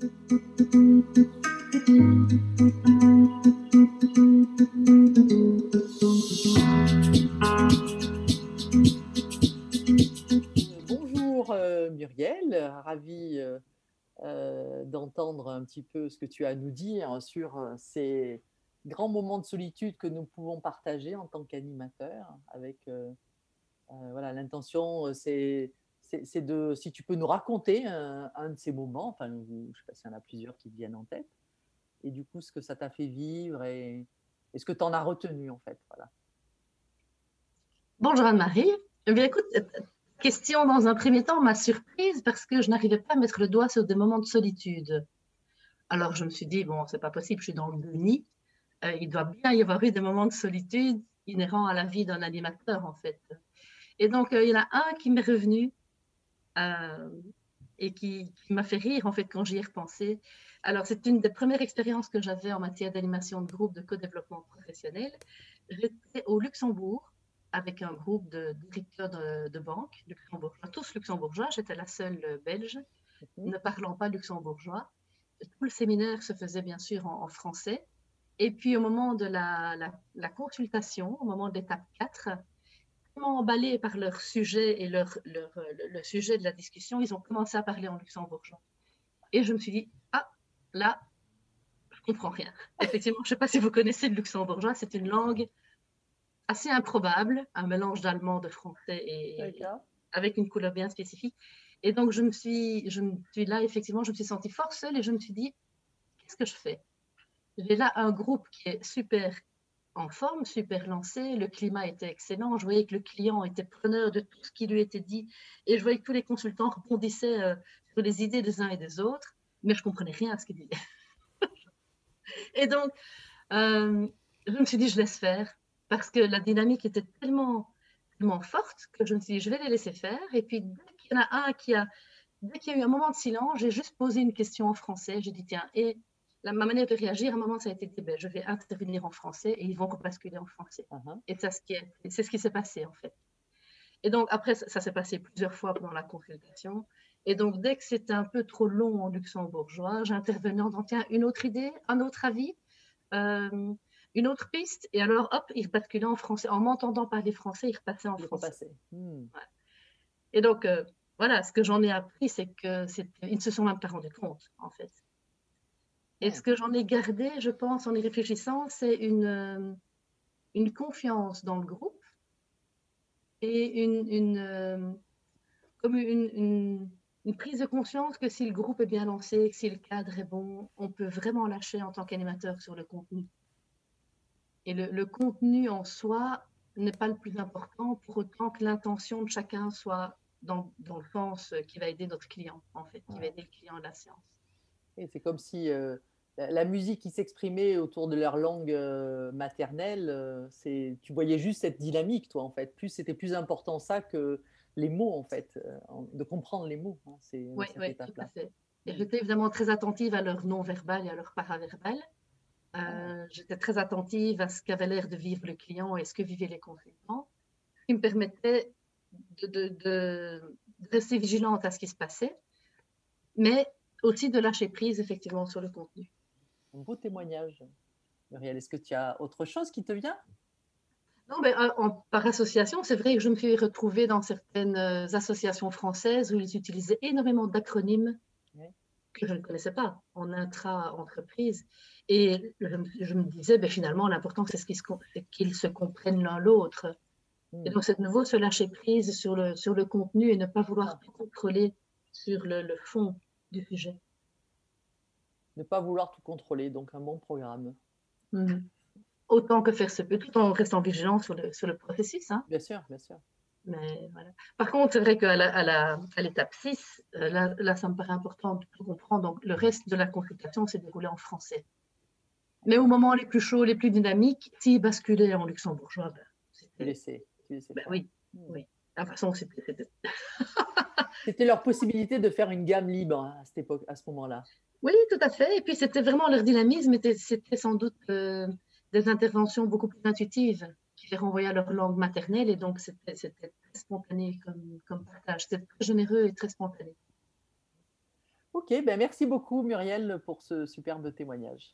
Bonjour euh, Muriel, ravi euh, euh, d'entendre un petit peu ce que tu as à nous dire sur ces grands moments de solitude que nous pouvons partager en tant qu'animateurs. L'intention, c'est c'est de, si tu peux nous raconter un, un de ces moments, enfin, je sais pas s'il y en a plusieurs qui viennent en tête, et du coup, ce que ça t'a fait vivre et, ce que tu en as retenu, en fait. Voilà. Bonjour Anne-Marie. Eh bien, écoute, question dans un premier temps m'a surprise parce que je n'arrivais pas à mettre le doigt sur des moments de solitude. Alors je me suis dit, bon, c'est pas possible, je suis dans le déni. Euh, il doit bien y avoir eu des moments de solitude inhérents à la vie d'un animateur, en fait. Et donc, euh, il y en a un qui m'est revenu euh, et qui, qui m'a fait rire, en fait, quand j'y ai repensé. Alors, c'est une des premières expériences que j'avais en matière d'animation de groupe de co-développement professionnel. J'étais au Luxembourg avec un groupe de directeurs de, de banque luxembourgeois, tous luxembourgeois. J'étais la seule euh, belge ne parlant pas luxembourgeois. Tout le séminaire se faisait bien sûr en, en français. Et puis au moment de la, la- la consultation, au moment de l'étape 4, tellement emballés par leur sujet et leur, leur, euh, le, le sujet de la discussion, ils ont commencé à parler en luxembourgeois. Et je me suis dit, ah, là, je comprends rien. Effectivement, je ne sais pas si vous connaissez le luxembourgeois, c'est une langue assez improbable, un mélange d'allemand, de français et, avec une couleur bien spécifique. Et donc, je me suis, je me suis là, effectivement, je me suis sentie fort seule et je me suis dit, qu'est-ce que je fais? J'ai là un groupe qui est super en forme, super lancé, le climat était excellent, je voyais que le client était preneur de tout ce qui lui était dit et je voyais que tous les consultants rebondissaient euh, sur les idées des uns et des autres, mais je comprenais rien à ce qu'ils disaient. et donc, euh, je me suis dit, je laisse faire parce que la dynamique était tellement tellement forte que je me suis dit, je vais les laisser faire. Et puis, dès qu'il y en a un qui a, dès qu'il y a eu un moment de silence, j'ai juste posé une question en français. J'ai dit, tiens, et la, ma manière de réagir, à un moment, ça a été, ben, je vais intervenir en français et ils vont rebasculer en français. Uh-huh. Et c'est ce qui ce s'est passé, en fait. Et donc, après, ça, ça s'est passé plusieurs fois pendant la consultation. Et donc, dès que c'était un peu trop long en luxembourgeois, j'intervenais en disant, tiens, une autre idée, un autre avis, euh, une autre piste. Et alors, hop, ils basculaient en français. En m'entendant parler français, ils repassaient en français. Hmm. Et donc, euh, voilà, ce que j'en ai appris, c'est que c'est- ils ne se sont même pas rendus compte, en fait. Et ce que j'en ai gardé, je pense, en y réfléchissant, c'est une, euh, une confiance dans le groupe et une, une, euh, comme une, une- une prise de conscience que si le groupe est bien lancé, que si le cadre est bon, on peut vraiment lâcher en tant qu'animateur sur le contenu. Et le, le contenu en soi n'est pas le plus important pour autant que l'intention de chacun soit dans, dans le sens qui va aider notre client, en fait, qui va aider le client de la séance. Et c'est comme si euh, la, musique qui s'exprimait autour de leur langue euh, maternelle, euh, c'est, tu voyais juste cette dynamique, toi, en fait. Plus c'était plus important ça que les mots, en fait, euh, de comprendre les mots. hein, c'est Oui, cette oui, tout à fait. Et j'étais évidemment très attentive à leur non-verbal et à leur paraverbal. Euh, Ah. J'étais très attentive à ce qu'avait l'air de vivre le client et ce que vivaient les consultants, ce qui me permettait de, de- de- de rester vigilante à ce qui se passait, mais aussi de lâcher prise effectivement sur le contenu. Un beau témoignage. Muriel, est-ce que tu as autre chose qui te vient? Non, mais euh, en- par association, c'est vrai que je me suis retrouvée dans certaines euh, associations françaises où ils utilisaient énormément d'acronymes Oui. que je ne connaissais pas en intra-entreprise. Et je, me- je me disais, ben, finalement, l'important, c'est ce qu'ils se, comprennent l'un l'autre. Hmm. Et donc, c'est de nouveau se lâcher prise sur le, sur le contenu et ne pas vouloir Ah. tout contrôler sur le, le fond du sujet. Ne pas vouloir tout contrôler, donc un bon programme. Mhm. Autant que faire se peut, tout en restant vigilant sur le, sur le processus. Hein. Bien sûr, bien sûr. Mais voilà. Par contre, c'est vrai qu'à l'étape 6, euh, là, là, ça me paraît important de tout comprendre. Donc, le reste de la consultation s'est déroulé en français. Mais au moment les plus chauds, les plus dynamiques, s'ils basculaient en luxembourgeois, ben, Tu c'était- laissais, tu laissais ben oui, Hmm. oui. De toute façon, c'était- c'était- C'était leur possibilité de faire une gamme libre hein, à cette époque, à ce moment-là. Oui, tout à fait. Et puis, c'était vraiment leur dynamisme, était- c'était sans doute euh, des interventions beaucoup plus intuitives qui les renvoyaient à leur langue maternelle. Et donc, c'était très spontané comme, comme partage. C'était très généreux et très spontané. Ok, ben merci beaucoup Muriel pour ce superbe témoignage.